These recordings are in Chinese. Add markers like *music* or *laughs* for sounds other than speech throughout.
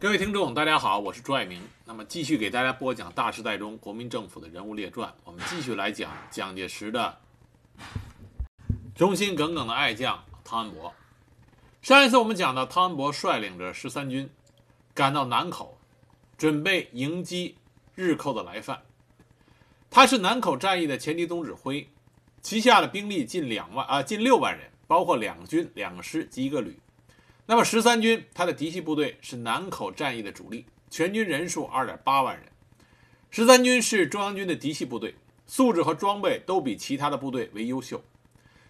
各位听众，大家好，我是朱爱明。那么继续给大家播讲大时代中国民政府的人物列传。我们继续来讲蒋介石的忠心耿耿的爱将汤恩伯。上一次我们讲到，汤恩伯率领着十三军赶到南口，准备迎击日寇的来犯。他是南口战役的前敌总指挥，旗下的兵力近两万啊，近六万人，包括两军、两师及一个旅。那么十三军，它的嫡系部队是南口战役的主力，全军人数二点八万人。十三军是中央军的嫡系部队，素质和装备都比其他的部队为优秀。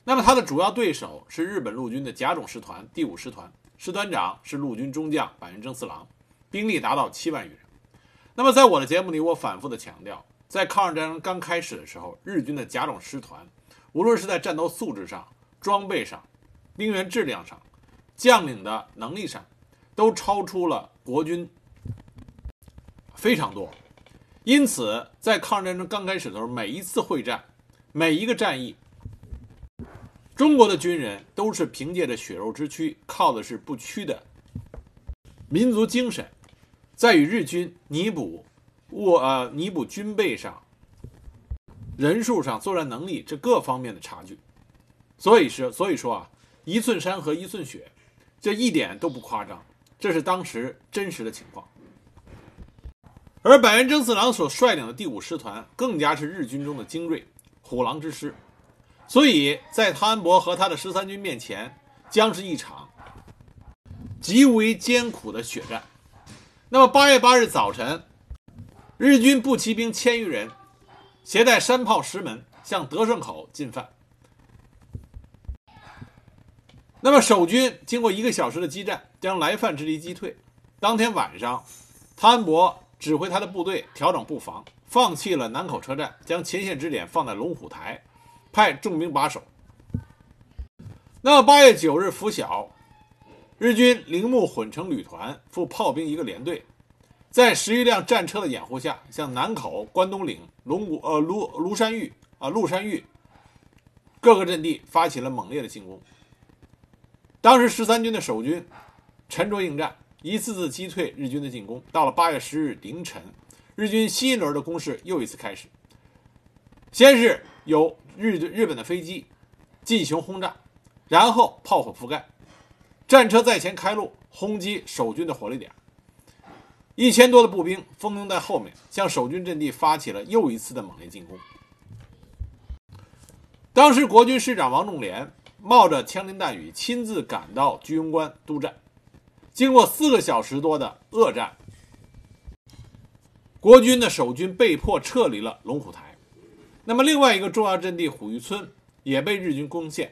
那么它的主要对手是日本陆军的甲种师团第五师团，师团长是陆军中将板垣征四郎，兵力达到七万余人。那么在我的节目里，我反复的强调，在抗日战争刚开始的时候，日军的甲种师团，无论是在战斗素质上、装备上、兵员质量上，将领的能力上，都超出了国军非常多，因此在抗日战争刚开始的时候，每一次会战，每一个战役，中国的军人都是凭借着血肉之躯，靠的是不屈的民族精神，在与日军弥补物呃弥补军备上、人数上、作战能力这各方面的差距，所以是所以说啊，一寸山河一寸血。这一点都不夸张，这是当时真实的情况。而板垣征四郎所率领的第五师团更加是日军中的精锐，虎狼之师，所以在汤恩伯和他的十三军面前，将是一场极为艰苦的血战。那么八月八日早晨，日军步骑兵千余人，携带山炮十门，向德胜口进犯。那么守军经过一个小时的激战，将来犯之敌击退。当天晚上，汤恩伯指挥他的部队调整布防，放弃了南口车站，将前线支点放在龙虎台，派重兵把守。那八月九日拂晓，日军铃木混成旅团副炮兵一个连队，在十余辆战车的掩护下，向南口、关东岭、龙谷呃庐庐山峪啊鹿山峪各个阵地发起了猛烈的进攻。当时十三军的守军沉着应战，一次次击退日军的进攻。到了八月十日凌晨，日军新一轮的攻势又一次开始。先是有日日本的飞机进行轰炸，然后炮火覆盖，战车在前开路轰击守军的火力点。一千多的步兵蜂拥在后面，向守军阵地发起了又一次的猛烈进攻。当时国军师长王仲廉。冒着枪林弹雨，亲自赶到居庸关督战。经过四个小时多的恶战，国军的守军被迫撤离了龙虎台。那么，另外一个重要阵地虎峪村也被日军攻陷，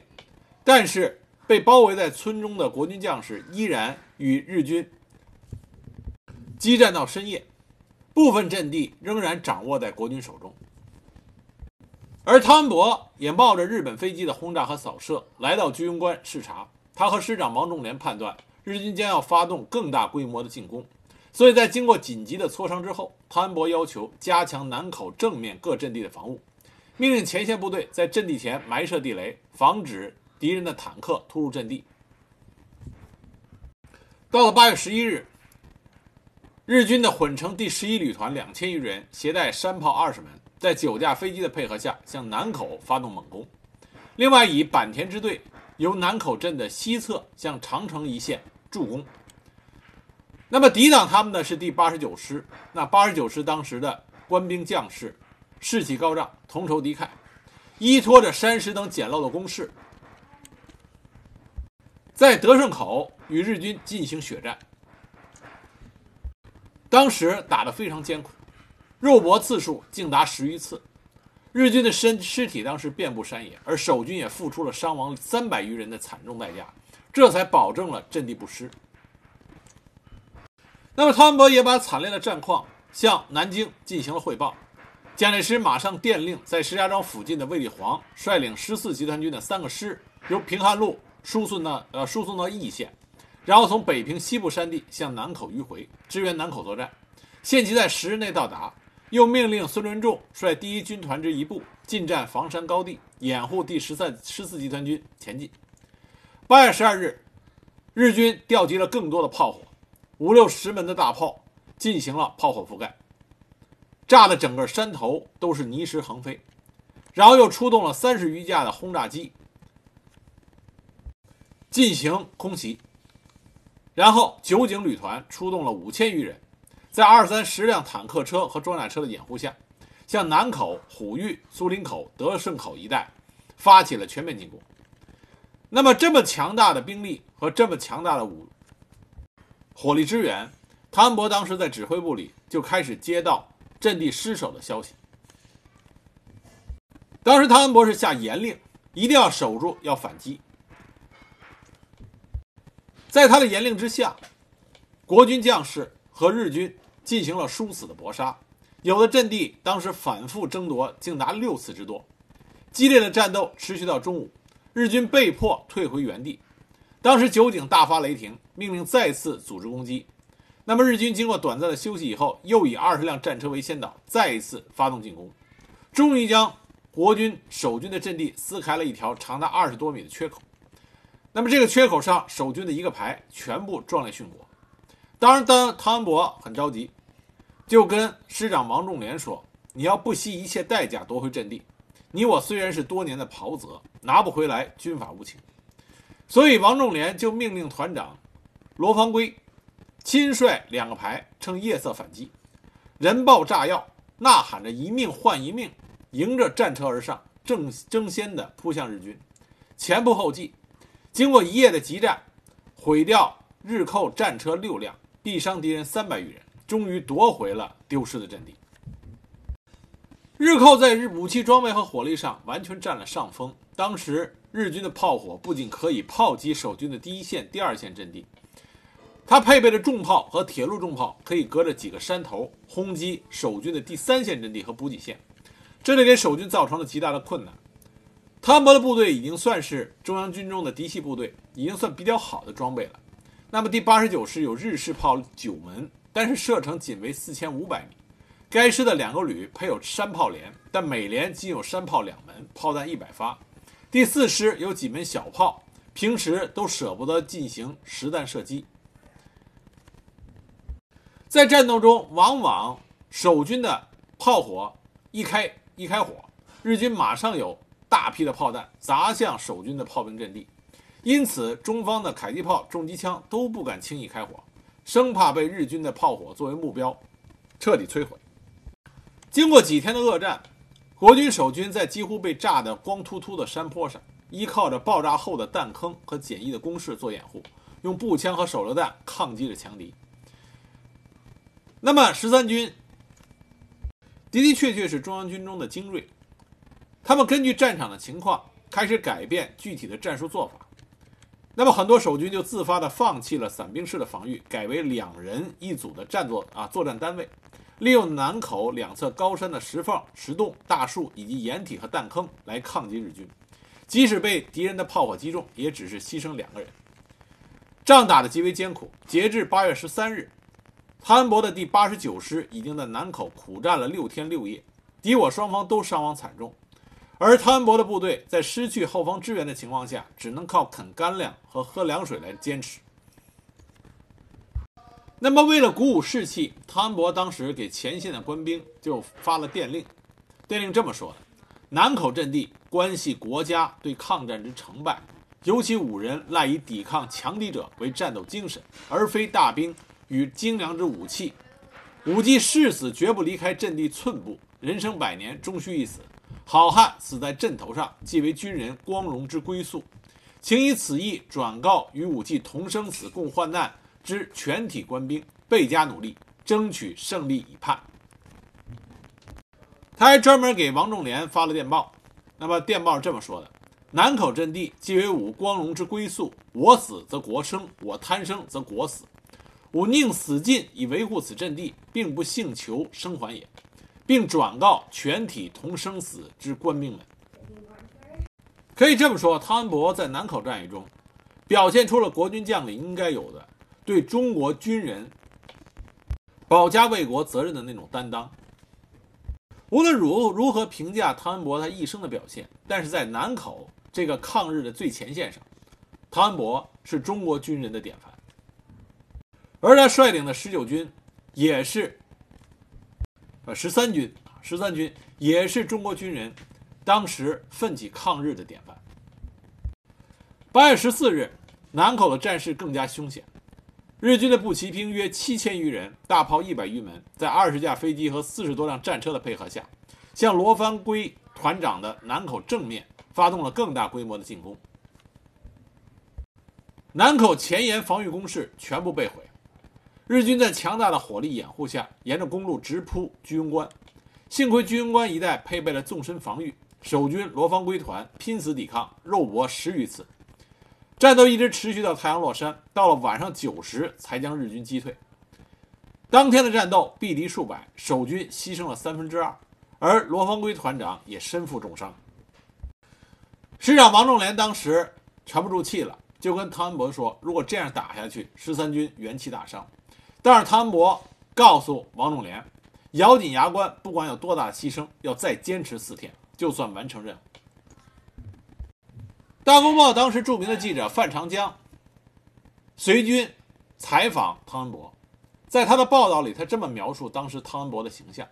但是被包围在村中的国军将士依然与日军激战到深夜，部分阵地仍然掌握在国军手中。而汤恩伯也冒着日本飞机的轰炸和扫射来到居庸关视察。他和师长王仲廉判断日军将要发动更大规模的进攻，所以在经过紧急的磋商之后，汤恩伯要求加强南口正面各阵地的防务，命令前线部队在阵地前埋设地雷，防止敌人的坦克突入阵地。到了八月十一日，日军的混成第十一旅团两千余人，携带山炮二十门。在九架飞机的配合下，向南口发动猛攻。另外，以坂田支队由南口镇的西侧向长城一线助攻。那么，抵挡他们的是第八十九师。那八十九师当时的官兵将士士气高涨，同仇敌忾，依托着山石等简陋的工事，在德胜口与日军进行血战。当时打得非常艰苦。肉搏次数竟达十余次，日军的身尸体当时遍布山野，而守军也付出了伤亡三百余人的惨重代价，这才保证了阵地不失。那么汤恩伯也把惨烈的战况向南京进行了汇报，蒋介石马上电令在石家庄附近的卫立煌率领十四集团军的三个师由平汉路输送到呃输送到义县，然后从北平西部山地向南口迂回支援南口作战，限期在十日内到达。又命令孙伦仲率第一军团之一部进占房山高地，掩护第十三十四集团军前进。八月十二日，日军调集了更多的炮火，五六十门的大炮进行了炮火覆盖，炸的整个山头都是泥石横飞，然后又出动了三十余架的轰炸机进行空袭，然后九井旅团出动了五千余人，在二三十辆坦克车和装甲车的掩护下，向南口、虎峪、苏林口、德胜口一带发起了全面进攻。那么，这么强大的兵力和这么强大的武火力支援，汤恩伯当时在指挥部里就开始接到阵地失守的消息。当时汤恩伯是下严令，一定要守住，要反击。在他的严令之下，国军将士和日军进行了殊死的搏杀，有的阵地当时反复争夺，竟达六次之多。激烈的战斗持续到中午，日军被迫退回原地。当时酒井大发雷霆，命令再次组织攻击。那么日军经过短暂的休息以后，又以二十辆战车为先导，再一次发动进攻，终于将国军守军的阵地撕开了一条长达二十多米的缺口。那么这个缺口上，守军的一个排全部壮烈殉国。当然，当汤恩伯很着急，就跟师长王仲廉说：“你要不惜一切代价夺回阵地。你我虽然是多年的袍泽，拿不回来，军法无情。”所以，王仲廉就命令团长罗方圭亲率两个排乘夜色反击，人爆炸药，呐喊着一命换一命，迎着战车而上，正争先的扑向日军，前仆后继。经过一夜的激战，毁掉日寇战车六辆，毙伤敌人三百余人，终于夺回了丢失的阵地。日寇在日武器装备和火力上完全占了上风。当时日军的炮火不仅可以炮击守军的第一线、第二线阵地，它配备的重炮和铁路重炮可以隔着几个山头轰击守军的第三线阵地和补给线，这里给守军造成了极大的困难。汤恩伯的部队已经算是中央军中的嫡系部队，已经算比较好的装备了。那么第八十九师有日式炮九门，但是射程仅为四千五百米。该师的两个旅配有山炮连，但每连仅有山炮两门，炮弹一百发。第四师有几门小炮，平时都舍不得进行实弹射击。在战斗中，往往守军的炮火一开一开火，日军马上有大批的炮弹砸向守军的炮兵阵地，因此中方的迫击炮、重机枪都不敢轻易开火，生怕被日军的炮火作为目标，彻底摧毁。经过几天的恶战，国军守军在几乎被炸得光秃秃的山坡上，依靠着爆炸后的弹坑和简易的工事做掩护，用步枪和手榴弹抗击着强敌。那么十三军的的确确是中央军中的精锐，他们根据战场的情况开始改变具体的战术做法。那么很多守军就自发地放弃了散兵式的防御，改为两人一组的战作啊作战单位。利用南口两侧高山的石缝、石洞、大树以及掩体和弹坑来抗击日军，即使被敌人的炮火击中，也只是牺牲两个人。仗打得极为艰苦。截至八月十三日，汤恩伯的第八十九师已经在南口苦战了六天六夜，敌我双方都伤亡惨重。而汤恩伯的部队在失去后方支援的情况下，只能靠啃干粮和喝凉水来坚持。那么，为了鼓舞士气，汤恩伯当时给前线的官兵就发了电令。电令这么说的：南口阵地关系国家对抗战之成败，尤其五人赖以抵抗强敌者为战斗精神，而非大兵与精良之武器。武技誓死绝不离开阵地寸步，人生百年终须一死。好汉死在阵头上，即为军人光荣之归宿。请以此意转告与武器同生死、共患难。之全体官兵倍加努力，争取胜利以盼。他还专门给王仲廉发了电报，那么电报是这么说的：南口阵地即为武光荣之归宿，我死则国生，我贪生则国死。吾宁死尽以维护此阵地，并不幸求生还也，并转告全体同生死之官兵们。可以这么说，汤恩伯在南口战役中表现出了国军将领应该有的。对中国军人保家卫国责任的那种担当。无论如如何评价汤恩伯他一生的表现，但是在南口这个抗日的最前线上，汤恩伯是中国军人的典范。而他率领的十九军也是，呃，十三军，十三军也是中国军人当时奋起抗日的典范。八月十四日，南口的战事更加凶险。日军的步骑兵约七千余人，大炮一百余门，在二十架飞机和四十多辆战车的配合下，向罗帆圭团长的南口正面发动了更大规模的进攻。南口前沿防御工事全部被毁，日军在强大的火力掩护下，沿着公路直扑居庸关。幸亏居庸关一带配备了纵深防御，守军罗芳圭团拼死抵抗，肉搏十余次。战斗一直持续到太阳落山，到了晚上九时才将日军击退。当天的战斗毙敌数百，守军牺牲了三分之二，而罗芳圭团长也身负重伤。师长王仲廉当时沉不住气了，就跟汤恩伯说：“如果这样打下去，十三军元气大伤。”但是汤恩伯告诉王仲廉，咬紧牙关，不管有多大牺牲，要再坚持四天，就算完成任务。大公报当时著名的记者范长江随军采访汤恩伯，在他的报道里，他这么描述当时汤恩伯的形象：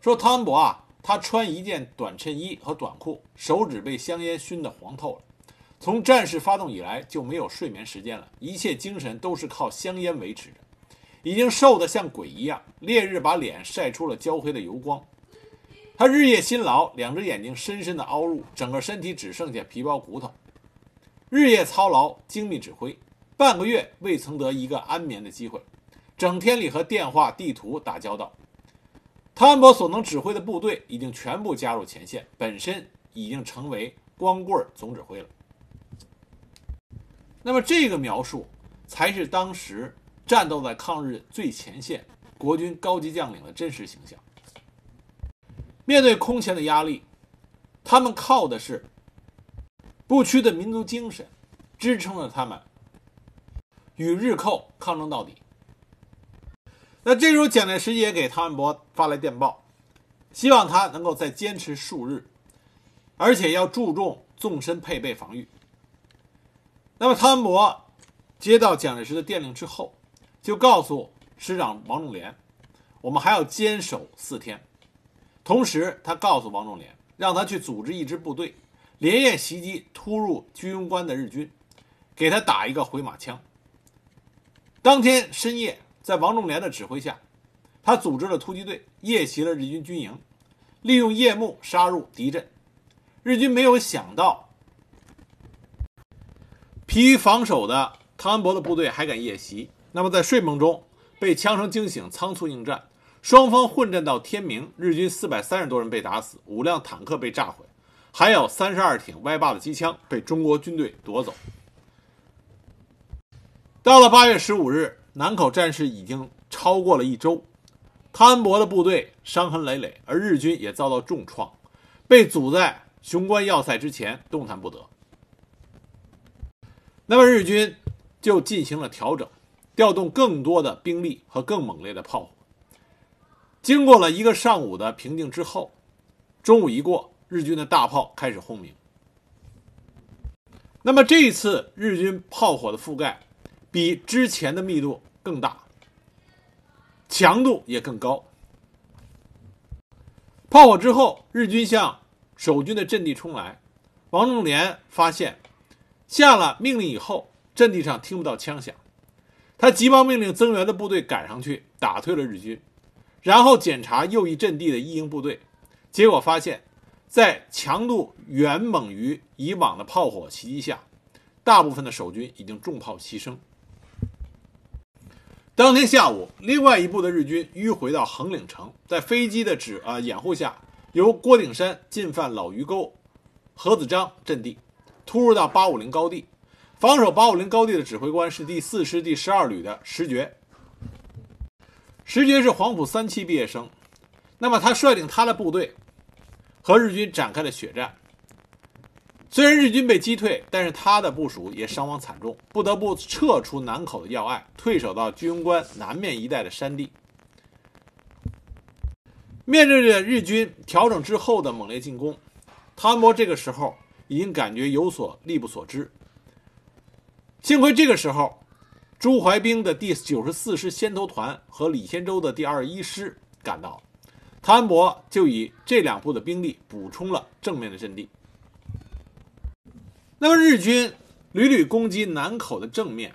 说汤恩伯啊，他穿一件短衬衣和短裤，手指被香烟熏得黄透了。从战事发动以来就没有睡眠时间了，一切精神都是靠香烟维持着，已经瘦得像鬼一样，烈日把脸晒出了焦黑的油光。他日夜辛劳，两只眼睛深深的凹入，整个身体只剩下皮包骨头。日夜操劳，精密指挥，半个月未曾得一个安眠的机会，整天里和电话、地图打交道。汤恩伯所能指挥的部队已经全部加入前线，本身已经成为光棍总指挥了。那么，这个描述才是当时战斗在抗日最前线国军高级将领的真实形象。面对空前的压力，他们靠的是。不屈的民族精神，支撑了他们与日寇抗争到底。那这时候，蒋介石也给汤恩伯发来电报，希望他能够再坚持数日，而且要注重纵深配备防御。那么，汤恩伯接到蒋介石的电令之后，就告诉师长王仲廉：“我们还要坚守四天。”同时，他告诉王仲廉，让他去组织一支部队。连夜袭击突入居庸关的日军，给他打一个回马枪。当天深夜，在王仲廉的指挥下，他组织了突击队夜袭了日军军营，利用夜幕杀入敌阵。日军没有想到，疲于防守的汤恩伯的部队还敢夜袭。那么在睡梦中被枪声惊醒，仓促应战，双方混战到天明，日军四百三十多人被打死，五辆坦克被炸毁。还有三十二挺歪把子机枪被中国军队夺走。到了八月十五日，南口战事已经超过了一周，汤恩伯的部队伤痕累累，而日军也遭到重创，被阻在雄关要塞之前，动弹不得。那么日军就进行了调整，调动更多的兵力和更猛烈的炮火。经过了一个上午的平静之后，中午一过。日军的大炮开始轰鸣。那么这一次日军炮火的覆盖比之前的密度更大，强度也更高。炮火之后，日军向守军的阵地冲来。王仲廉发现，下了命令以后，阵地上听不到枪响。他急忙命令增援的部队赶上去打退了日军，然后检查右翼阵地的一营部队，结果发现。在强度远猛于以往的炮火袭击下，大部分的守军已经重炮牺牲。当天下午，另外一部的日军迂回到横岭城，在飞机的指啊掩护下，由郭顶山进犯老鱼沟、何子章阵地，突入到八五零高地。防守八五零高地的指挥官是第四师第十二旅的石觉。石觉是黄埔三期毕业生，那么他率领他的部队。和日军展开了血战。虽然日军被击退，但是他的部署也伤亡惨重，不得不撤出南口的要隘，退守到居庸关南面一带的山地。面对着日军调整之后的猛烈进攻，汤恩伯这个时候已经感觉有所力不所支。幸亏这个时候，朱怀冰的第九十四师先头团和李先洲的第二十一师赶到，汤恩伯就以这两部的兵力补充了正面的阵地。那么日军屡屡攻击南口的正面，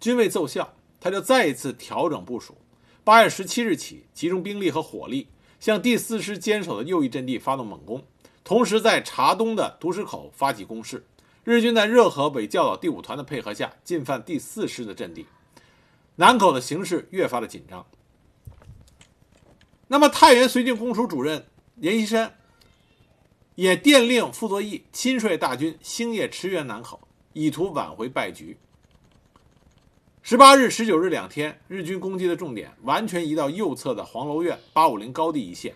均未奏效，他就再一次调整部署。八月十七日起，集中兵力和火力向第四师坚守的右翼阵地发动猛攻，同时在察东的独石口发起攻势。日军在热河北教导第五团的配合下，进犯第四师的阵地，南口的形势越发的紧张。那么，太原绥靖公署主任阎锡山也电令傅作义亲率大军星夜驰援南口，以图挽回败局。十八日、十九日两天，日军攻击的重点完全移到右侧的黄楼院八五零高地一线，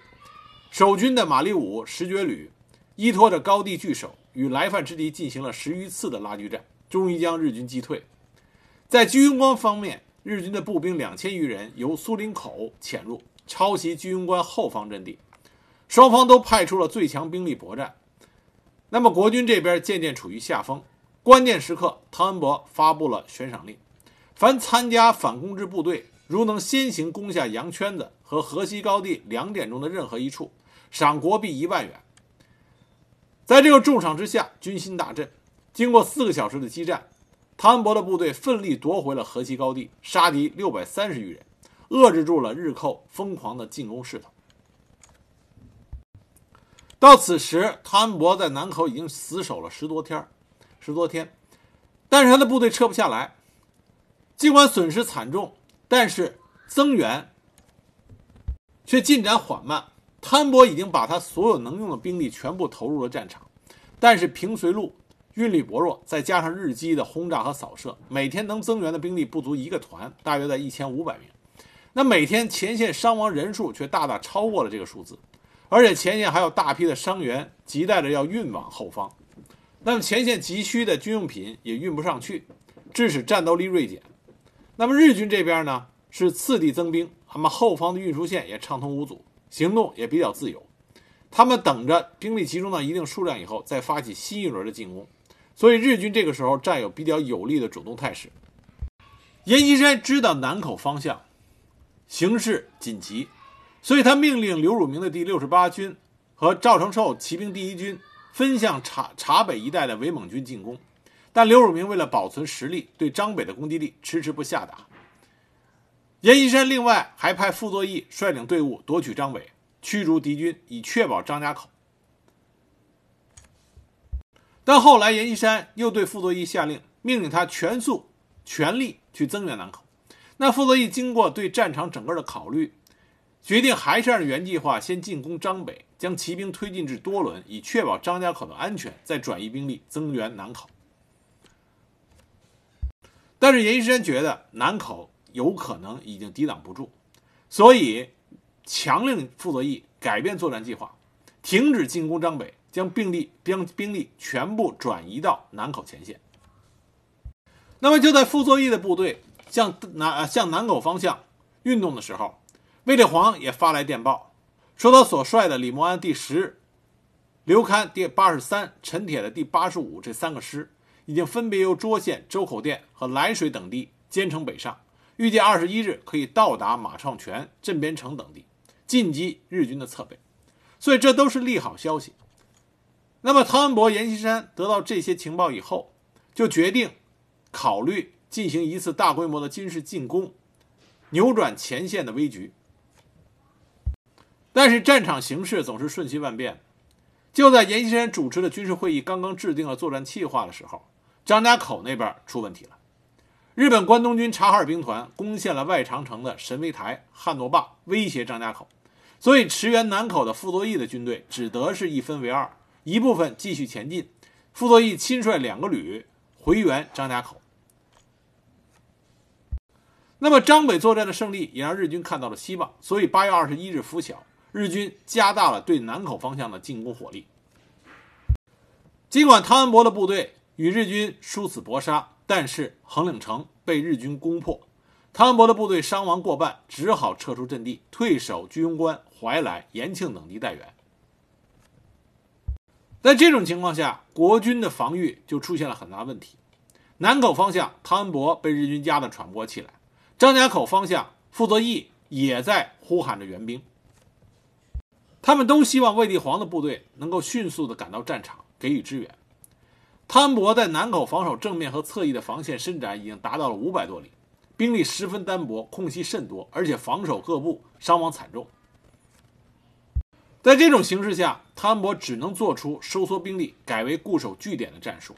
守军的马立武十觉旅依托着高地据守。与来犯之敌进行了十余次的拉锯战，终于将日军击退。在居庸关方面，日军的步兵两千余人由苏林口潜入，抄袭居庸关后方阵地，双方都派出了最强兵力搏战。那么国军这边渐渐处于下风，关键时刻，汤恩伯发布了悬赏令：凡参加反攻之部队，如能先行攻下羊圈子和河西高地两点中的任何一处，赏国币一万元。在这个重赏之下，军心大振。经过四个小时的激战，汤恩伯的部队奋力夺回了河西高地，杀敌六百三十余人，遏制住了日寇疯狂的进攻势头。到此时，汤恩伯在南口已经死守了十多天，十多天，但是他的部队撤不下来。尽管损失惨重，但是增援却进展缓慢。潘伯已经把他所有能用的兵力全部投入了战场，但是平绥路运力薄弱，再加上日机的轰炸和扫射，每天能增援的兵力不足一个团，大约在一千五百名。那每天前线伤亡人数却大大超过了这个数字，而且前线还有大批的伤员急待着要运往后方。那么前线急需的军用品也运不上去，致使战斗力锐减。那么日军这边呢是次第增兵，那么后方的运输线也畅通无阻。行动也比较自由，他们等着兵力集中到一定数量以后，再发起新一轮的进攻。所以日军这个时候占有比较有利的主动态势。阎锡山知道南口方向形势紧急，所以他命令刘汝明的第六十八军和赵承寿骑兵第一军分向察察北一带的伪蒙军进攻。但刘汝明为了保存实力，对张北的攻击力迟迟不下达。阎锡山另外还派傅作义率领队伍夺取张北，驱逐敌军，以确保张家口。但后来阎锡山又对傅作义下令，命令他全速、全力去增援南口。那傅作义经过对战场整个的考虑，决定还是按原计划先进攻张北，将骑兵推进至多伦，以确保张家口的安全，再转移兵力增援南口。但是阎锡山觉得南口。有可能已经抵挡不住，所以强令傅作义改变作战计划，停止进攻张北，将兵力将兵力全部转移到南口前线。那么就在傅作义的部队向南向南口方向运动的时候，卫立煌也发来电报，说他所率的李默安第十、刘戡第八十三、陈铁的第八十五这三个师，已经分别由涿县、周口店和涞水等地兼程北上。预计二十一日可以到达马创泉、镇边城等地，进击日军的侧背，所以这都是利好消息。那么汤恩伯、阎锡山得到这些情报以后，就决定考虑进行一次大规模的军事进攻，扭转前线的危局。但是战场形势总是瞬息万变，就在阎锡山主持的军事会议刚刚制定了作战计划的时候，张家口那边出问题了。日本关东军察哈尔兵团攻陷了外长城的神威台、汉诺坝，威胁张家口，所以驰援南口的傅作义的军队只得是一分为二，一部分继续前进，傅作义亲率两个旅回援张家口。那么张北作战的胜利也让日军看到了希望，所以八月二十一日拂晓，日军加大了对南口方向的进攻火力。尽管汤恩伯的部队与日军殊死搏杀。但是横岭城被日军攻破，汤恩伯的部队伤亡过半，只好撤出阵地，退守居庸关、怀来、延庆等地待援。在这种情况下，国军的防御就出现了很大问题。南口方向，汤恩伯被日军压得喘不过气来。张家口方向，傅作义也在呼喊着援兵。他们都希望卫立煌的部队能够迅速地赶到战场给予支援。汤博在南口防守正面和侧翼的防线伸展已经达到了五百多里，兵力十分单薄，空隙甚多，而且防守各部伤亡惨重。在这种形势下，汤恩伯只能做出收缩兵力、改为固守据点的战术。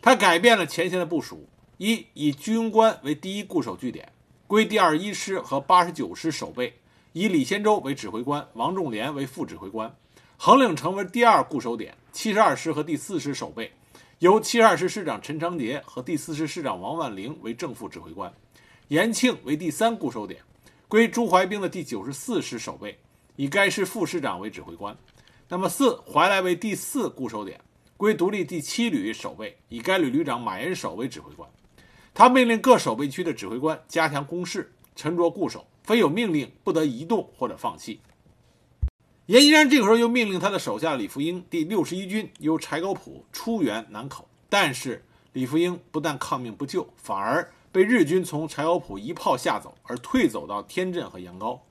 他改变了前线的部署：一，以军官为第一固守据点，归第二一师和八十九师守备，以李先洲为指挥官，王仲廉为副指挥官；横岭城为第二固守点，七十二师和第四师守备，由七十二师师长陈长捷和第四师师长王万龄为正副指挥官；延庆为第三固守点，归朱怀兵的第九十四师守备。以该师副师长为指挥官，那么四怀来为第四固守点，归独立第七旅守备，以该旅旅长马延守为指挥官。他命令各守备区的指挥官加强攻势，沉着固守，非有命令不得移动或者放弃。阎锡山这个时候又命令他的手下李福英第六十一军由柴沟浦出援南口，但是李福英不但抗命不救，反而被日军从柴沟浦一炮吓走，而退走到天镇和阳高。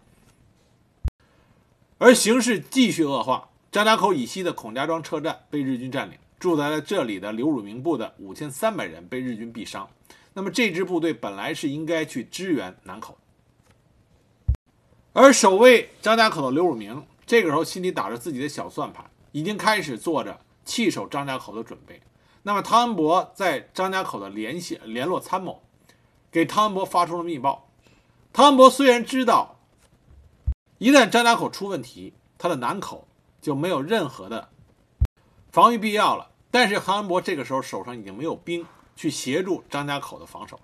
而形势继续恶化，张家口以西的孔家庄车站被日军占领，住在了这里的刘汝明部的五千三百人被日军毙伤。那么这支部队本来是应该去支援南口，而守卫张家口的刘汝明这个时候心里打着自己的小算盘，已经开始做着弃守张家口的准备。那么汤恩伯在张家口的联系联络参谋，给汤恩伯发出了密报。汤恩伯虽然知道。一旦张家口出问题，他的南口就没有任何的防御必要了。但是韩恩伯这个时候手上已经没有兵去协助张家口的防守了。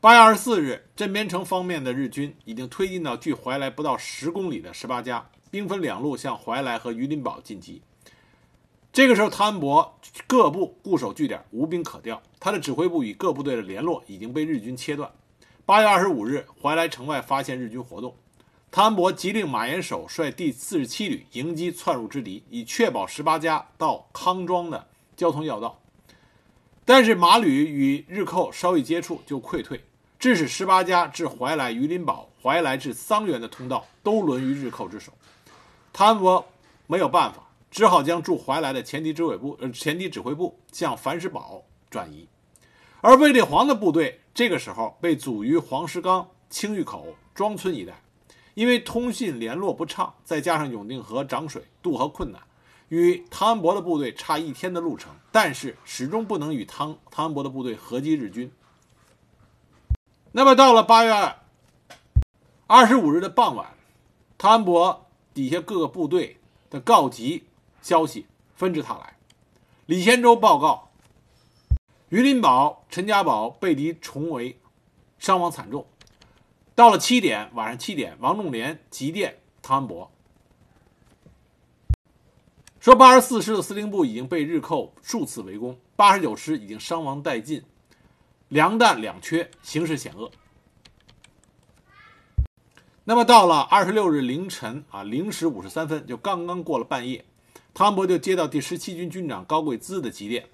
八月二十四日，镇边城方面的日军已经推进到距怀来不到十公里的十八家，兵分两路向怀来和榆林堡进击。这个时候，汤恩伯各部固守据点，无兵可调，他的指挥部与各部队的联络已经被日军切断。八月二十五日，怀来城外发现日军活动。汤恩伯急令马延守率第四十七旅迎击窜入之敌，以确保十八家到康庄的交通要道。但是马旅与日寇稍一接触就溃退，致使十八家至怀来榆林堡、怀来至桑园的通道都沦于日寇之手。汤恩伯没有办法，只好将驻怀来的前敌指挥部呃前敌指挥部向樊石堡转移。而卫立煌的部队这个时候被阻于黄石岗、青峪口、庄村一带。因为通信联络不畅，再加上永定河涨水渡河困难，与汤恩伯的部队差一天的路程，但是始终不能与汤汤恩伯的部队合击日军。那么到了八月二十五日的傍晚，汤恩伯底下各个部队的告急消息纷至沓来。李先洲报告，榆林堡、陈家堡被敌重围，伤亡惨重。到了七点，晚上七点，王仲廉急电汤恩伯，说八十四师的司令部已经被日寇数次围攻，八十九师已经伤亡殆尽，粮弹两缺，形势险恶。那么到了二十六日凌晨啊零时五十三分，就刚刚过了半夜，汤恩伯就接到第十七军军长高贵滋的急电，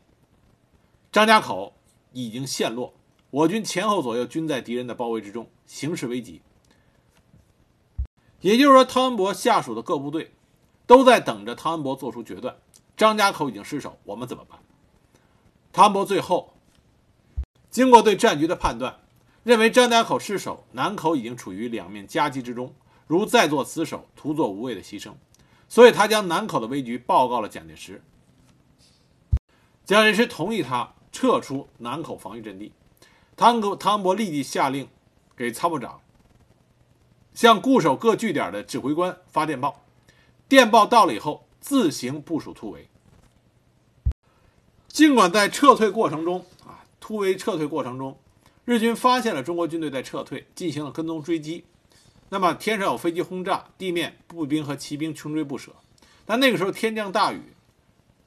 张家口已经陷落。我军前后左右均在敌人的包围之中，形势危急。也就是说，汤恩伯下属的各部队都在等着汤恩伯做出决断。张家口已经失守，我们怎么办？汤恩伯最后经过对战局的判断，认为张家口失守，南口已经处于两面夹击之中，如再做死守，徒做无谓的牺牲。所以他将南口的危局报告了蒋介石。蒋介石同意他撤出南口防御阵地。汤哥汤伯立即下令，给参谋长向固守各据点的指挥官发电报。电报到了以后，自行部署突围。尽管在撤退过程中啊，突围撤退过程中，日军发现了中国军队在撤退，进行了跟踪追击。那么天上有飞机轰炸，地面步兵和骑兵穷追不舍。但那个时候天降大雨，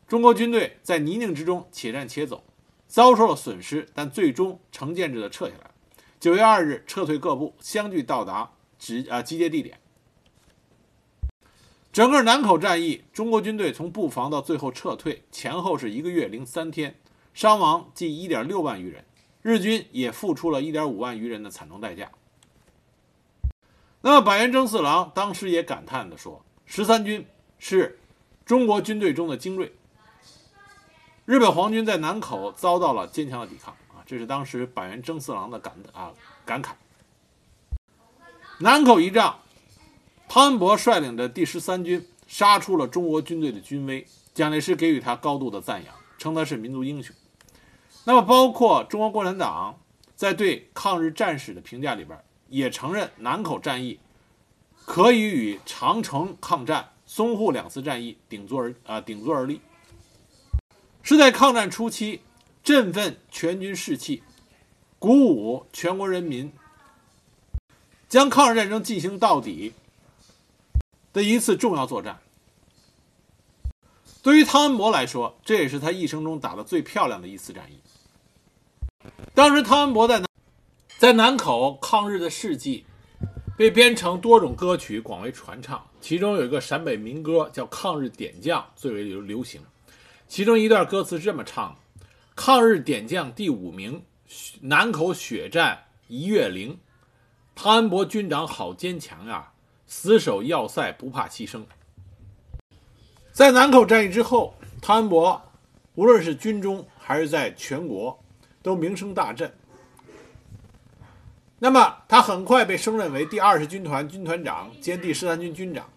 中国军队在泥泞之中且战且走。遭受了损失，但最终成建制的撤下来。九月二日，撤退各部相继到达集啊集结地点。整个南口战役，中国军队从布防到最后撤退，前后是一个月零三天，伤亡近1.6万余人，日军也付出了1.5万余人的惨重代价。那么，板垣征四郎当时也感叹地说：“十三军是中国军队中的精锐。日本皇军在南口遭到了坚强的抵抗啊，这是当时板垣征四郎的感啊感慨。南口一仗，汤恩伯率领的第十三军杀出了中国军队的军威，蒋介石给予他高度的赞扬，称他是民族英雄。那么，包括中国共产党在对抗日战史的评价里边。”也承认南口战役可以与长城抗战、淞沪两次战役顶座而啊顶座而立，是在抗战初期振奋全军士气、鼓舞全国人民，将抗日战争进行到底的一次重要作战。对于汤恩伯来说，这也是他一生中打的最漂亮的一次战役。当时汤恩伯在南。在南口抗日的事迹，被编成多种歌曲，广为传唱。其中有一个陕北民歌叫《抗日点将》，最为流流行。其中一段歌词是这么唱：“抗日点将第五名，南口血战一月零，汤恩伯军长好坚强呀，死守要塞不怕牺牲。”在南口战役之后，汤恩伯无论是军中还是在全国，都名声大振。那么，他很快被升任为第二十军团军团长兼第十三军军长。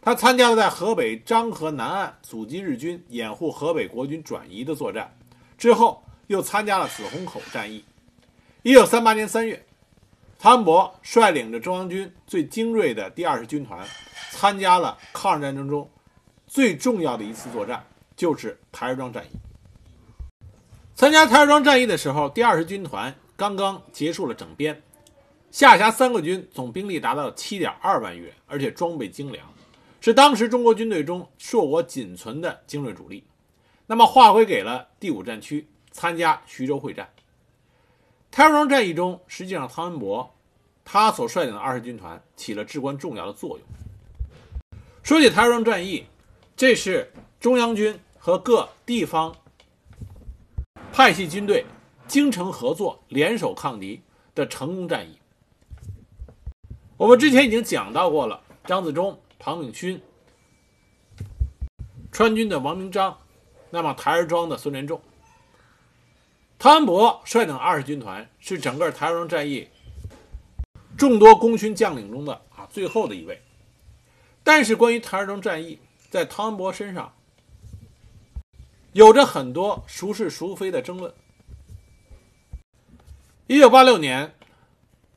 他参加了在河北漳河南岸阻击日军、掩护河北国军转移的作战，之后又参加了紫虹口战役。一九三八年三月，汤恩伯率领着中央军最精锐的第二十军团，参加了抗日战争中最重要的一次作战，就是台儿庄战役。参加台儿庄战役的时候，第二十军团。刚刚结束了整编，下辖三个军，总兵力达到七点二万余人，而且装备精良，是当时中国军队中硕果仅存的精锐主力。那么划归给了第五战区，参加徐州会战。台儿庄战役中，实际上汤恩伯他所率领的二十军团起了至关重要的作用。说起台儿庄战役，这是中央军和各地方派系军队。精诚合作、联手抗敌的成功战役。我们之前已经讲到过了，张自忠、庞炳勋、川军的王明章，那么台儿庄的孙连仲、汤恩伯率领二十军团，是整个台儿庄战役众多功勋将领中的啊最后的一位。但是关于台儿庄战役，在汤恩伯身上有着很多孰是孰非的争论。一九八六年，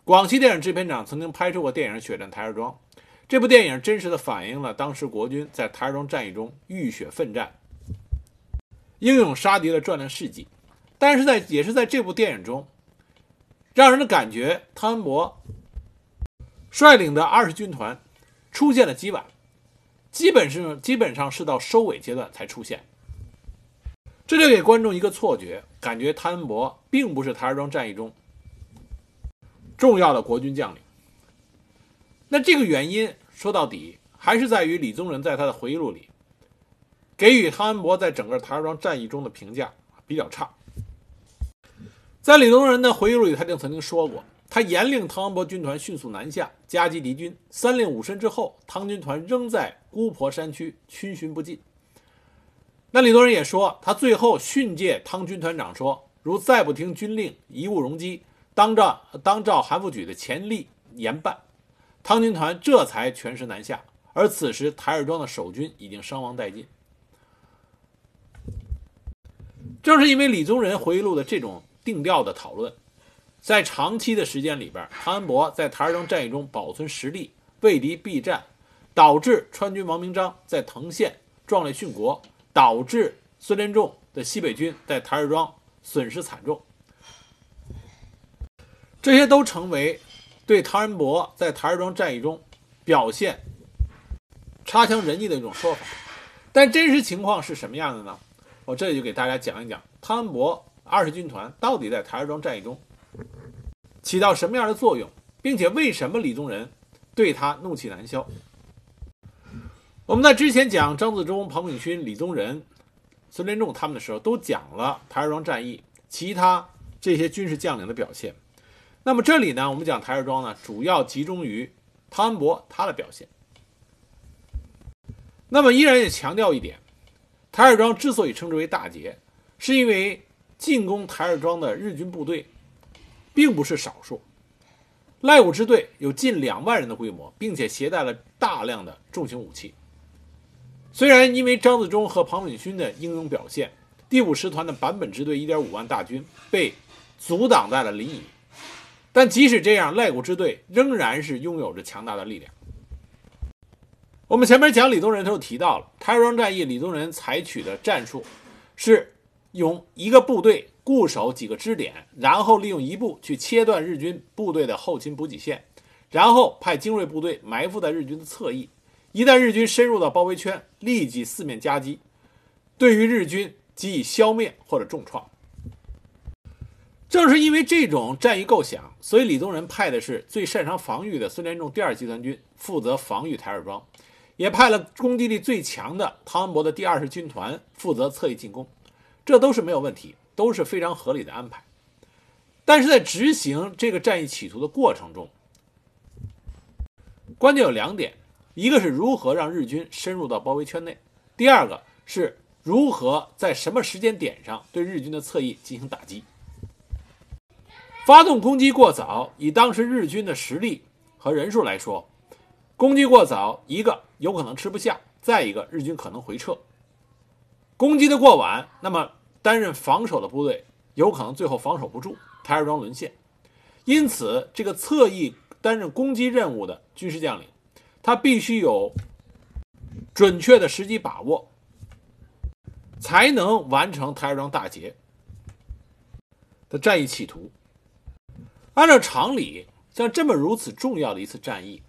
广西电影制片厂曾经拍摄过电影《血战台儿庄》。这部电影真实的反映了当时国军在台儿庄战役中浴血奋战、英勇杀敌的壮烈事迹。但是在也是在这部电影中，让人的感觉汤恩伯率领的二十军团出现了极晚，基本是基本上是到收尾阶段才出现。这就给观众一个错觉，感觉汤恩伯并不是台儿庄战役中。重要的国军将领，那这个原因说到底还是在于李宗仁在他的回忆录里给予汤恩伯在整个台儿庄战役中的评价比较差。在李宗仁的回忆录里，他就曾经说过，他严令汤恩伯军团迅速南下夹击敌军，三令五申之后，汤军团仍在姑婆山区逡巡不进。那李宗仁也说，他最后训诫汤军团长说，如再不听军令，贻误容机。当照当照韩复榘的前例严办，汤军团这才全师南下。而此时台儿庄的守军已经伤亡殆尽。正是因为李宗仁回忆录的这种定调的讨论，在长期的时间里边，汤恩伯在台儿庄战役中保存实力，为敌避战，导致川军王明章在藤县壮烈殉国，导致孙连仲的西北军在台儿庄损失惨重。这些都成为对唐恩伯在台儿庄战役中表现差强人意的一种说法，但真实情况是什么样的呢？我这里就给大家讲一讲汤恩伯二十军团到底在台儿庄战役中起到什么样的作用，并且为什么李宗仁对他怒气难消。我们在之前讲张自忠、庞炳勋、李宗仁孙连仲他们的时候，都讲了台儿庄战役其他这些军事将领的表现。那么这里呢，我们讲台儿庄呢，主要集中于汤恩伯他的表现。那么依然也强调一点，台儿庄之所以称之为大捷，是因为进攻台儿庄的日军部队并不是少数。赖武支队有近两万人的规模，并且携带了大量的重型武器。虽然因为张自忠和庞炳勋的英勇表现，第五师团的坂本支队1.5万大军被阻挡在了临沂，但即使这样，赖谷支队仍然是拥有着强大的力量。我们前面讲李宗仁，他就提到了台儿庄战役，李宗仁采取的战术是用一个部队。固守几个支点，然后利用一部去切断日军部队的后勤补给线，然后派精锐部队埋伏在日军的侧翼。一旦日军深入到包围圈，立即四面夹击，对于日军给予消灭或者重创。正是因为这种战役构想，所以李宗仁派的是最擅长防御的孙连仲第二集团军负责防御台儿庄，也派了攻击力最强的汤恩伯的第二十军团负责侧翼进攻，这都是没有问题。都是非常合理的安排，但是在执行这个战役企图的过程中，关键有两点：一个是如何让日军深入到包围圈内；第二个是如何在什么时间点上对日军的侧翼进行打击。发动攻击过早，以当时日军的实力和人数来说，攻击过早，一个有可能吃不下，再一个日军可能回撤；攻击的过晚，那么。担任防守的部队有可能最后防守不住，台儿庄沦陷。因此，这个侧翼担任攻击任务的军事将领，他必须有准确的时机把握，才能完成台儿庄大捷的战役企图。按照常理，像这么如此重要的一次战役，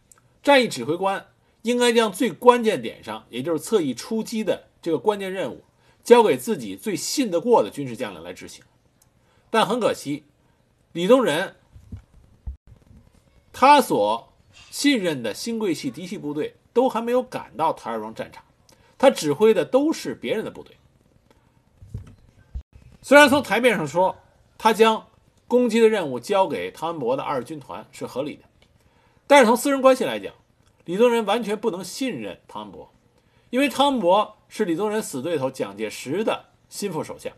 战役指挥官应该将最关键点上，也就是侧翼出击的这个关键任务。交给自己最信得过的军事将领来执行，但很可惜，李宗仁他所信任的新贵系嫡系部队都还没有赶到台儿庄战场，他指挥的都是别人的部队。虽然从台面上说，他将攻击的任务交给汤恩伯的二军团是合理的，但是从私人关系来讲，李宗仁完全不能信任汤恩伯。因为汤恩伯是李宗仁死对头蒋介石的心腹手下，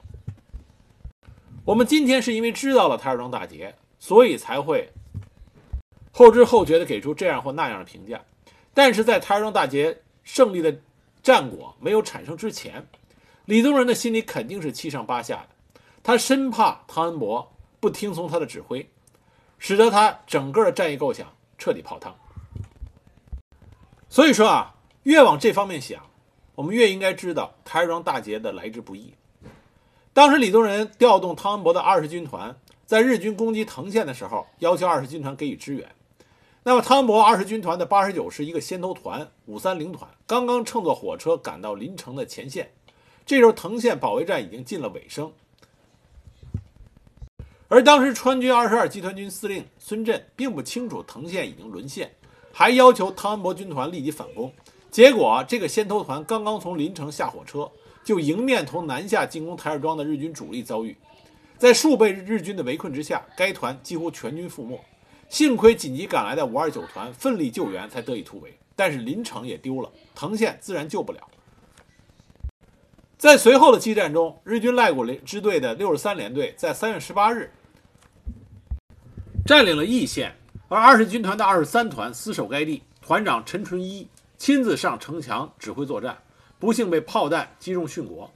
我们今天是因为知道了台儿庄大捷，所以才会后知后觉的给出这样或那样的评价。但是在台儿庄大捷胜利的战果没有产生之前，李宗仁的心里肯定是七上八下的，他生怕汤恩伯不听从他的指挥，使得他整个的战役构想彻底泡汤。所以说啊。越往这方面想，我们越应该知道台儿庄大捷的来之不易。当时李宗仁调动汤恩伯的二十军团，在日军攻击藤县的时候，要求二十军团给予支援。那么汤恩伯二十军团的八十九师一个先头团五三零团，刚刚乘坐火车赶到临城的前线，这时候藤县保卫战已经近了尾声。而当时川军二十二集团军司令孙震并不清楚藤县已经沦陷，还要求汤恩伯军团立即反攻。结果，这个先头团刚刚从临城下火车，就迎面同南下进攻台儿庄的日军主力遭遇，在数倍日军的围困之下，该团几乎全军覆没。幸亏紧急赶来的五二九团奋力救援，才得以突围。但是临城也丢了，藤县自然救不了。在随后的激战中，日军赖谷支队的六十三联队在三月十八日占领了易县，而二十军团的二十三团死守该地，团长陈纯一。亲自上城墙指挥作战，不幸被炮弹击中殉国。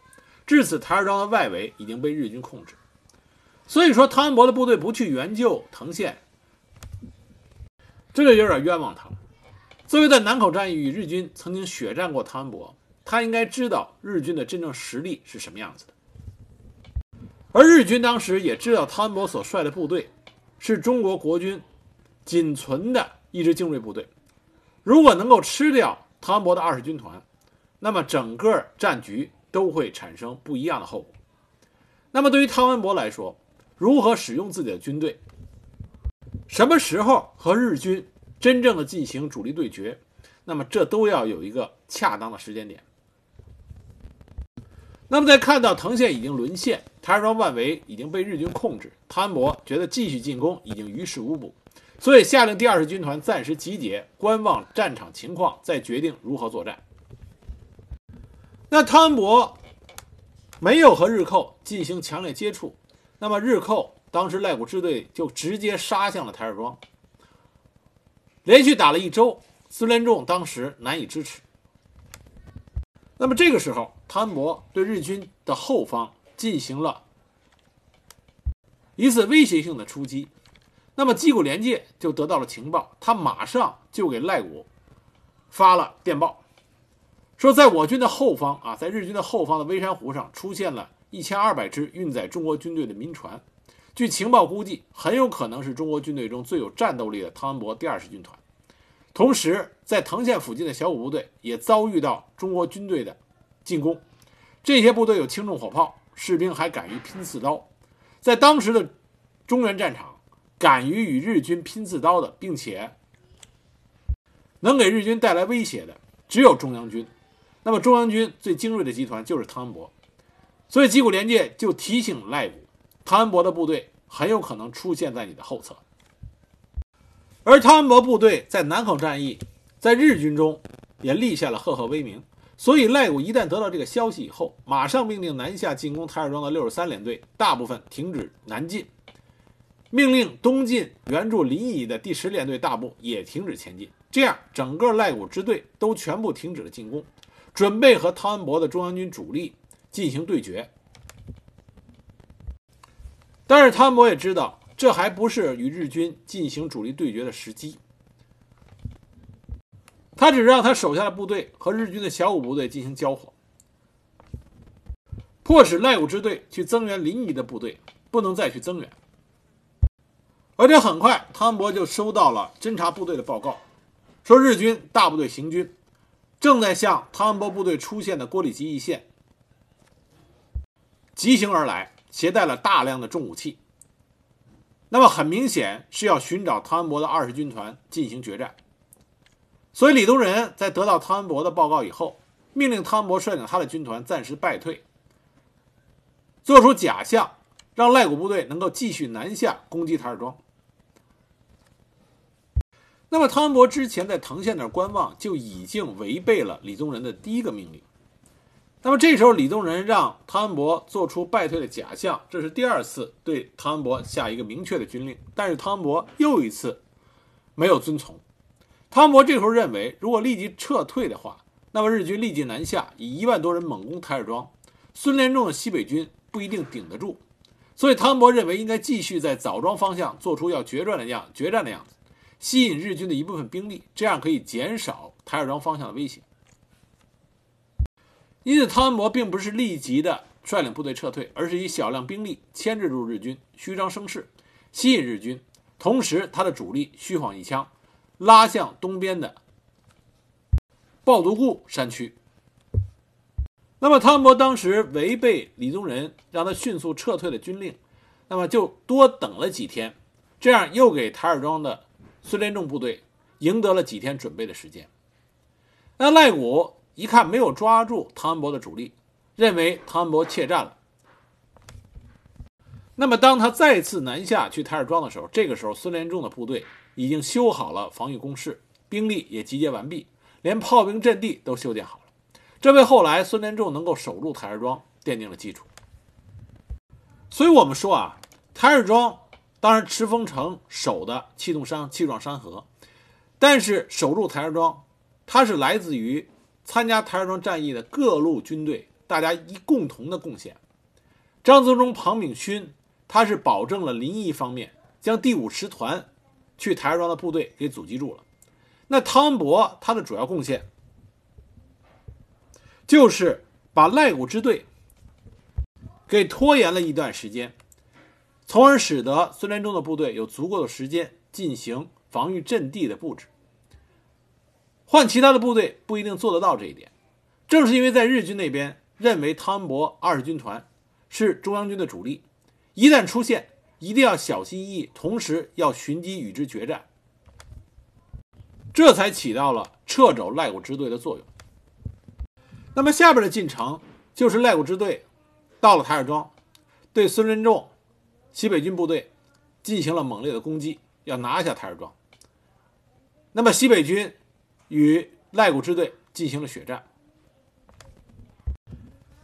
至此，台儿庄的外围已经被日军控制。所以说，汤恩伯的部队不去援救藤县，这就有点冤枉他了。作为在南口战役与日军曾经血战过汤恩伯，他应该知道日军的真正实力是什么样子的。而日军当时也知道汤恩伯所率的部队是中国国军仅存的一支精锐部队。如果能够吃掉汤恩伯的二十军团，那么整个战局都会产生不一样的后果。那么对于汤恩伯来说，如何使用自己的军队，什么时候和日军真正的进行主力对决，那么这都要有一个恰当的时间点。那么在看到藤县已经沦陷，台儿庄外围已经被日军控制，汤博觉得继续进攻已经于事无补，所以下令第二十军团暂时集结，观望战场情况，再决定如何作战。那汤恩伯没有和日寇进行强烈接触，那么日寇当时赖古支队就直接杀向了台儿庄，连续打了一周，孙连仲当时难以支持。那么这个时候，汤恩伯对日军的后方进行了一次威胁性的出击。那么矶谷廉介就得到了情报，他马上就给赖古发了电报，说在我军的后方啊，在日军的后方的微山湖上出现了一千二百只运载中国军队的民船。据情报估计，很有可能是中国军队中最有战斗力的汤恩伯第二十军团。同时，在藤县附近的小股部队也遭遇到中国军队的进攻，这些部队有轻重火炮，士兵还敢于拼刺刀。在当时的中原战场，敢于与日军拼刺刀的，并且能给日军带来威胁的，只有中央军。那么，中央军最精锐的集团就是汤恩伯，所以矶谷廉介就提醒赖古，汤恩伯的部队很有可能出现在你的后侧。而汤恩伯部队在南口战役，在日军中也立下了赫赫威名。所以赖古一旦得到这个消息以后，马上命令南下进攻台儿庄的六十三联队大部分停止南进，命令东进援助临沂的第十联队大部也停止前进。这样，整个赖古支队都全部停止了进攻，准备和汤恩伯的中央军主力进行对决。但是汤姆也知道。这还不是与日军进行主力对决的时机，他只让他手下的部队和日军的小股部队进行交火，迫使赖武支队去增援临沂的部队，不能再去增援。而且很快，汤恩伯就收到了侦察部队的报告，说日军大部队行军正在向汤恩伯部队出现的郭里基一线急行而来，携带了大量的重武器。那么很明显是要寻找汤恩伯的二十军团进行决战，所以李宗仁在得到汤恩伯的报告以后，命令汤恩伯率领他的军团暂时败退，做出假象，让赖古部队能够继续南下攻击台儿庄。那么汤恩伯之前在藤县那观望，就已经违背了李宗仁的第一个命令。那么这时候，李宗仁让汤恩伯做出败退的假象，这是第二次对汤恩伯下一个明确的军令。但是汤恩伯又一次没有遵从。汤恩伯这时候认为，如果立即撤退的话，那么日军 *laughs* 立即南下，以一万多人猛攻台儿庄，孙连仲的西北军不一定顶得住。所以汤恩伯认为应该继续在枣庄方向做出要决战的样决战的样子，吸引日军的一部分兵力，这样可以减少台儿庄方向的威胁。因此，汤恩伯并不是立即的率领部队撤退，而是以小量兵力牵制住日军，虚张声势，吸引日军。同时，他的主力虚晃一枪，拉向东边的抱独固山区。那么，汤恩伯当时违背李宗仁让他迅速撤退的军令，那么就多等了几天，这样又给台儿庄的孙连仲部队赢得了几天准备的时间。那赖古。一看没有抓住汤恩伯的主力，认为汤恩伯怯战了。那么，当他再次南下去台儿庄的时候，这个时候孙连仲的部队已经修好了防御工事，兵力也集结完毕，连炮兵阵地都修建好了。这为后来孙连仲能够守住台儿庄奠定了基础。所以，我们说啊，台儿庄当然赤峰城守的气动山气壮山河，但是守住台儿庄，它是来自于。参加台儿庄战役的各路军队，大家一共同的贡献。张自忠、庞炳勋，他是保证了临沂方面将第五师团去台儿庄的部队给阻击住了。那汤恩伯他的主要贡献，就是把赖古支队给拖延了一段时间，从而使得孙连仲的部队有足够的时间进行防御阵地的布置。换其他的部队不一定做得到这一点，正是因为在日军那边认为汤恩伯二十军团是中央军的主力，一旦出现，一定要小心翼翼，同时要寻机与之决战，这才起到了撤走赖古支队的作用。那么下边的进程就是赖谷支队到了台儿庄，对孙连仲西北军部队进行了猛烈的攻击，要拿下台儿庄。那么西北军与赖谷支队进行了血战。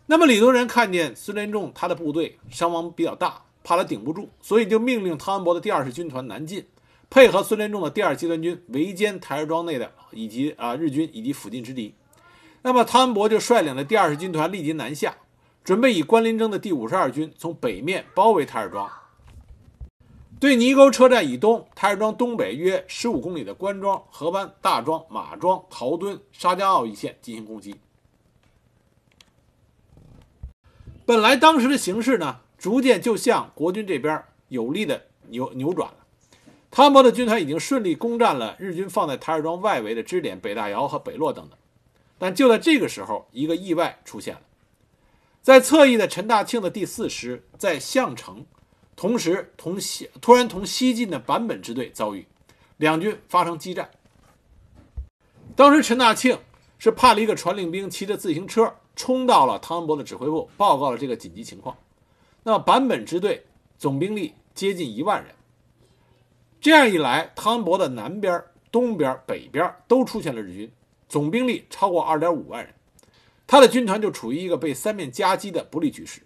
那么李宗仁看见孙连仲他的部队伤亡比较大，怕他顶不住，所以就命令汤恩伯的第二十军团南进，配合孙连仲的第二集团军围歼台儿庄内的以及啊日军以及附近之敌。那么汤恩伯就率领的第二十军团立即南下，准备以关林征的第五十二军从北面包围台儿庄，对泥沟车站以东、台儿庄东北约十五公里的关庄、河湾、大庄、马庄、陶墩、沙江坳一线进行攻击。本来当时的形势呢，逐渐就向国军这边有利的扭扭转了。汤恩伯的军团已经顺利攻占了日军放在台儿庄外围的支点北大窑和北洛等等。但就在这个时候，一个意外出现了，在侧翼的陈大庆的第四师在项城，同时同西突然同西进的坂本支队遭遇，两军发生激战。当时陈大庆是派了一个传令兵骑着自行车冲到了汤恩伯的指挥部，报告了这个紧急情况。那坂本支队总兵力接近一万人，这样一来，汤恩伯的南边、东边、北边都出现了日军。总兵力超过二点五万人，他的军团就处于一个被三面夹击的不利局势。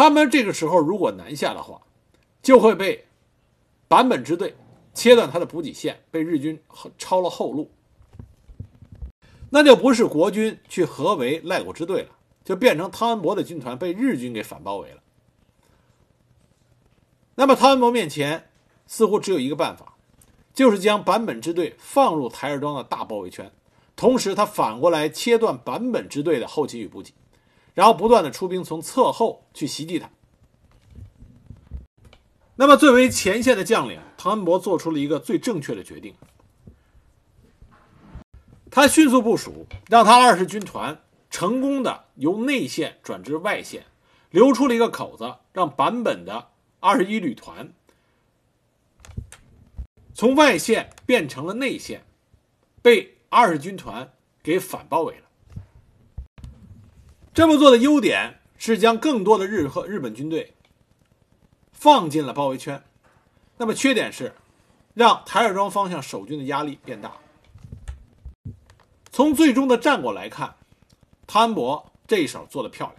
他们这个时候如果南下的话，就会被坂本支队切断他的补给线，被日军抄了后路，那就不是国军去合围赖谷支队了，就变成汤恩伯的军团被日军给反包围了。那么汤恩伯面前似乎只有一个办法。就是将坂本支队放入台儿庄的大包围圈，同时他反过来切断坂本支队的后勤与补给，然后不断的出兵从侧后去袭击他。那么，作为前线的将领，唐恩伯做出了一个最正确的决定，他迅速部署，让他二十军团成功的由内线转至外线，留出了一个口子，让坂本的二十一旅团。从外线变成了内线，被二十军团给反包围了。这么做的优点是将更多的日和日本军队放进了包围圈，那么缺点是让台儿庄方向守军的压力变大。从最终的战果来看，汤恩伯这一手做的漂亮。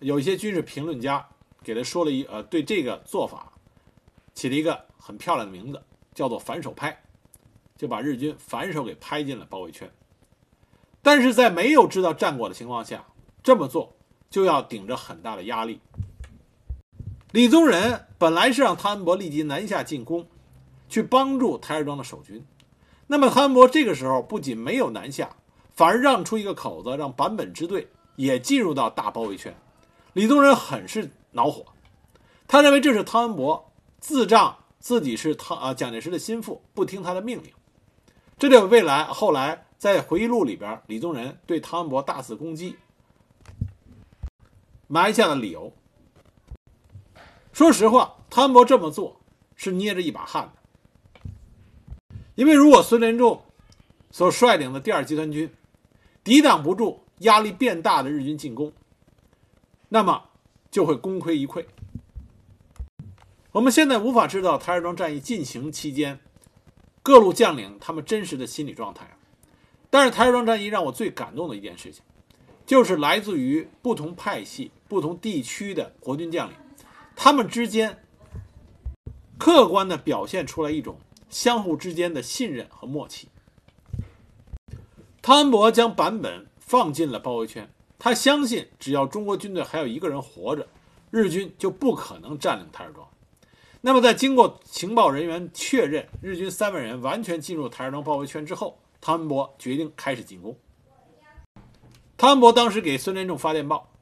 有一些军事评论家给他说了一呃，对这个做法起了一个很漂亮的名字。叫做反手拍，就把日军反手给拍进了包围圈。但是在没有知道战果的情况下，这么做就要顶着很大的压力。李宗仁本来是让汤恩伯立即南下进攻，去帮助台儿庄的守军。那么汤恩伯这个时候不仅没有南下，反而让出一个口子，让坂本支队也进入到大包围圈。李宗仁很是恼火，他认为这是汤恩伯自仗。自己是汤啊蒋介石的心腹，不听他的命令，这就未来后来在回忆录里边，李宗仁对汤恩伯大肆攻击埋下的理由。说实话，汤恩伯这么做是捏着一把汗的，因为如果孙连仲所率领的第二集团军抵挡不住压力变大的日军进攻，那么就会功亏一篑。我们现在无法知道台儿庄战役进行期间各路将领他们真实的心理状态，但是台儿庄战役让我最感动的一件事情，就是来自于不同派系、不同地区的国军将领，他们之间客观的表现出来一种相互之间的信任和默契。汤恩伯将坂本放进了包围圈，他相信只要中国军队还有一个人活着，日军就不可能占领台儿庄。那么，在经过情报人员确认日军三万人完全进入台儿庄包围圈之后，汤恩伯决定开始进攻。汤恩伯当时给孙连仲发电报：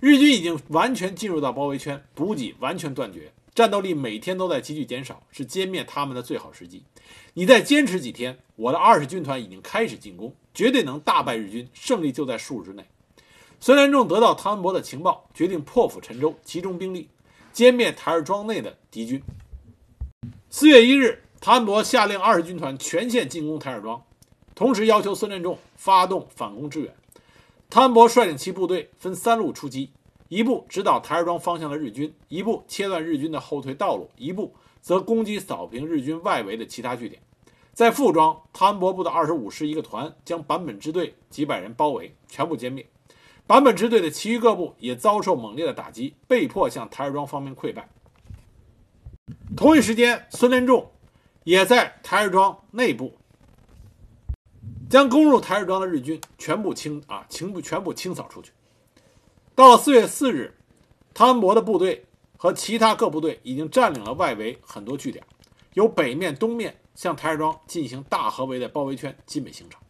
日军已经完全进入到包围圈，补给完全断绝，战斗力每天都在急剧减少，是歼灭他们的最好时机。你再坚持几天，我的二十军团已经开始进攻，绝对能大败日军，胜利就在数日之内。孙连仲得到汤恩伯的情报，决定破釜沉舟，集中兵力。歼灭台儿庄内的敌军。四月一日，汤恩伯下令二十军团全线进攻台儿庄，同时要求孙连仲发动反攻支援。汤恩伯率领其部队分三路出击，一部直捣台儿庄方向的日军，一部切断日军的后退道路，一部则攻击扫平日军外围的其他据点。在富庄，汤恩伯部的二十五师一个团将坂本支队几百人包围，全部歼灭。坂本支队的其余各部也遭受猛烈的打击，被迫向台儿庄方面溃败。同一时间，孙连仲也在台儿庄内部将攻入台儿庄的日军全部清啊，全部全部清扫出去。到了四月四日，汤恩伯的部队和其他各部队已经占领了外围很多据点，由北面、东面。向台儿庄进行大合围的包围圈基本形成。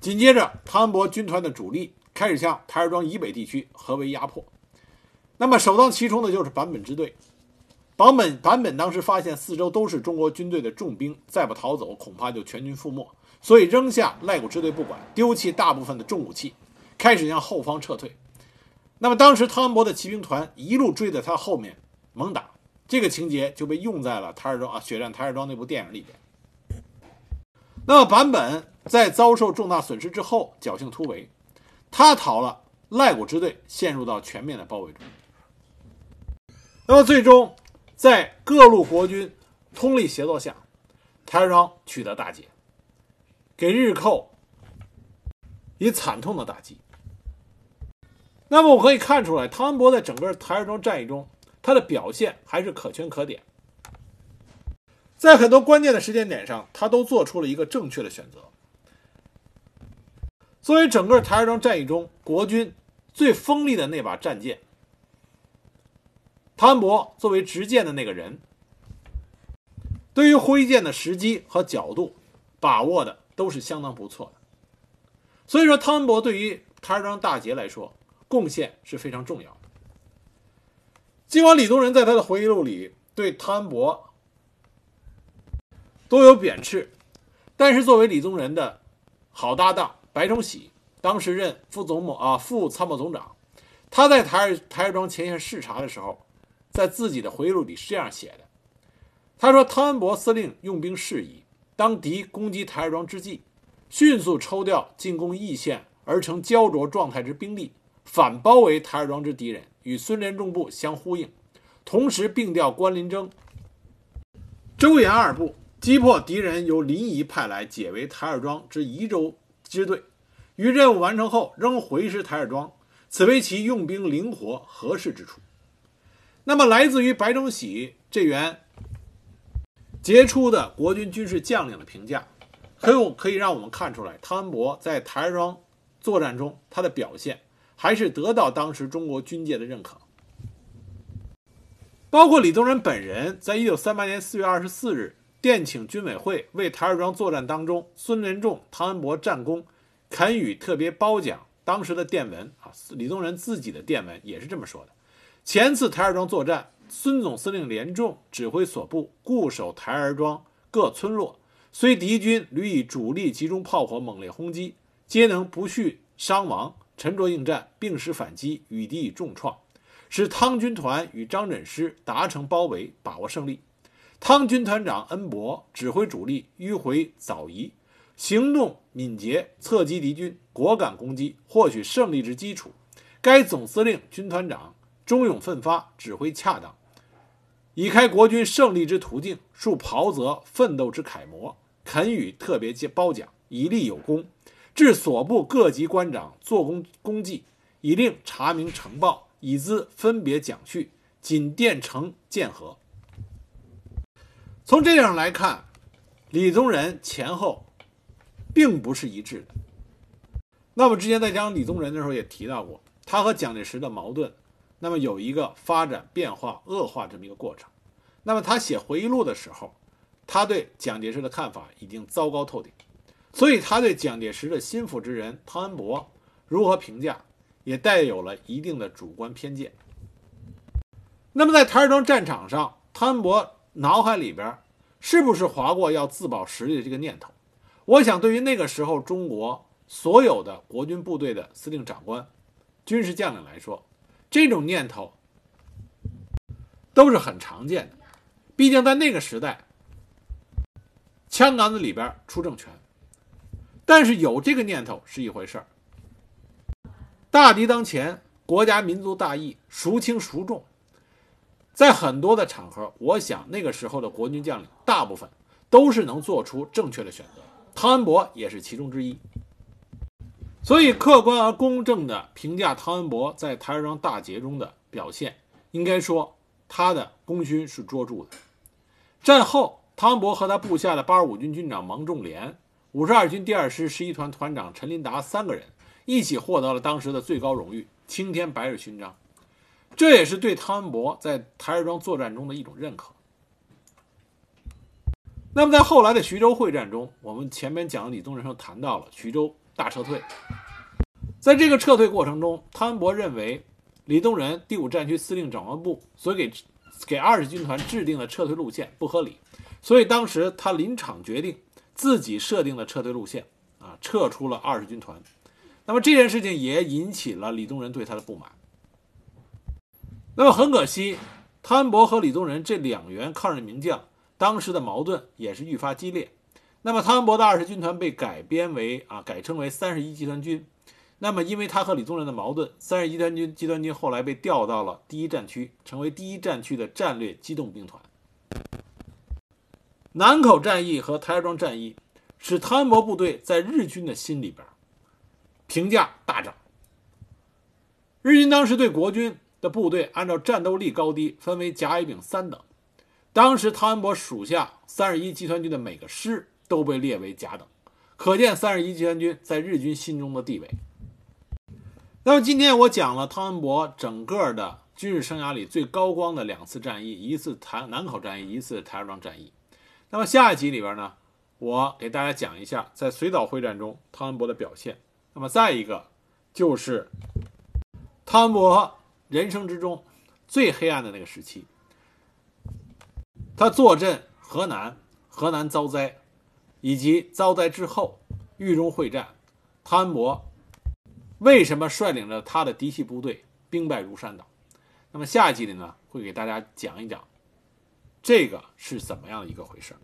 紧接着，汤恩伯军团的主力开始向台儿庄以北地区合围压迫。那么，首当其冲的就是坂本支队。坂本坂本当时发现四周都是中国军队的重兵，再不逃走，恐怕就全军覆没，所以扔下赖谷支队不管，丢弃大部分的重武器，开始向后方撤退。那么，当时汤恩伯的骑兵团一路追在他后面猛打。这个情节就被用在了台儿庄啊血战台儿庄那部电影里边。那么坂本在遭受重大损失之后侥幸突围，他逃了赖谷支队，陷入到全面的包围中。那么最终在各路国军通力协作下，台儿庄取得大捷，给日寇以惨痛的打击。那么我可以看出来，汤恩伯在整个台儿庄战役中。他的表现还是可圈可点，在很多关键的时间点上，他都做出了一个正确的选择。作为整个台儿庄战役中国军最锋利的那把战舰，汤恩伯作为执剑的那个人，对于挥剑的时机和角度把握的都是相当不错的。所以说，汤恩伯对于台儿庄大捷来说，贡献是非常重要的。尽管李宗仁在他的回忆录里对汤恩伯都有贬斥，但是作为李宗仁的好搭档白崇禧，当时任副总统啊副参谋总长，他在台儿台儿庄前线视察的时候，在自己的回忆录里是这样写的：他说，汤恩伯司令用兵适宜，当敌攻击台儿庄之际，迅速抽调进攻义县而成焦灼状态之兵力，反包围台儿庄之敌人。与孙连仲部相呼应，同时并调关林征、周延二部，击破敌人由临沂派来解围台儿庄之宜州支队。于任务完成后，仍回师台儿庄，此为其用兵灵活合适之处。那么，来自于白崇禧这员杰出的国军军事将领的评价，很有可以让我们看出来，汤恩伯在台儿庄作战中他的表现。还是得到当时中国军界的认可，包括李宗仁本人，在一九三八年四月二十四日电请军委会为台儿庄作战当中孙连仲、汤恩伯战功，肯予特别褒奖。当时的电文啊，李宗仁自己的电文也是这么说的：前次台儿庄作战，孙总司令连仲指挥所部固守台儿庄各村落，虽敌军屡以主力集中炮火猛烈轰击，皆能不恤伤亡。沉着应战，并施反击，与敌以重创，使汤军团与张轸师达成包围，把握胜利。汤军团长恩伯指挥主力迂回早移，行动敏捷，侧击敌军，果敢攻击，获取胜利之基础。该总司令、军团长忠勇奋发，指挥恰当，以开国军胜利之途径，树袍泽奋斗之楷模，肯予特别接褒奖，以立有功。致所部各级官长做工功绩，以令查明呈报，以资分别奖叙。仅电呈见和。从这样来看，李宗仁前后并不是一致的。那么之前在讲李宗仁的时候也提到过，他和蒋介石的矛盾，那么有一个发展变化恶化这么一个过程。那么他写回忆录的时候，他对蒋介石的看法已经糟糕透顶。所以他对蒋介石的心腹之人汤恩伯如何评价，也带有了一定的主观偏见。那么在台儿庄战场上，汤恩伯脑海里边是不是划过要自保实力的这个念头？我想，对于那个时候中国所有的国军部队的司令长官、军事将领来说，这种念头都是很常见的。毕竟在那个时代，枪杆子里边出政权。但是有这个念头是一回事儿，大敌当前，国家民族大义，孰轻孰重？在很多的场合，我想那个时候的国军将领大部分都是能做出正确的选择，汤恩伯也是其中之一。所以，客观而公正的评价汤恩伯在台儿庄大捷中的表现，应该说他的功勋是卓著的。战后，汤恩伯和他部下的八十五军军长王仲廉、五十二军第二师十一团团长陈林达三个人一起获得了当时的最高荣誉——青天白日勋章。这也是对汤恩伯在台儿庄作战中的一种认可。那么，在后来的徐州会战中，我们前面讲的李宗仁时候谈到了徐州大撤退。在这个撤退过程中，汤恩伯认为李宗仁第五战区司令长官部所给给二十军团制定的撤退路线不合理，所以当时他临场决定自己设定的撤退路线，啊，撤出了二十军团。那么这件事情也引起了李宗仁对他的不满。那么很可惜，汤恩伯和李宗仁这两员抗日名将，当时的矛盾也是愈发激烈。那么汤恩伯的二十军团被改编为啊，改称为三十一集团军。那么因为他和李宗仁的矛盾，三十一集团军集团军后来被调到了第一战区，成为第一战区的战略机动兵团。南口战役和台儿庄战役，使汤恩伯部队在日军的心里边评价大涨。日军当时对国军。的部队按照战斗力高低分为甲、乙、丙三等。当时汤恩伯属下三十一集团军的每个师都被列为甲等，可见三十一集团军在日军心中的地位。那么今天我讲了汤恩伯整个的军事生涯里最高光的两次战役，一次台南口战役，一次台儿庄战役。那么下一集里边呢，我给大家讲一下在随岛会战中汤恩伯的表现。那么再一个就是汤恩伯。人生之中最黑暗的那个时期，他坐镇河南，河南遭灾，以及遭灾之后豫中会战，汤恩伯为什么率领着他的嫡系部队兵败如山倒？那么下一集里呢，会给大家讲一讲这个是怎么样的一个回事。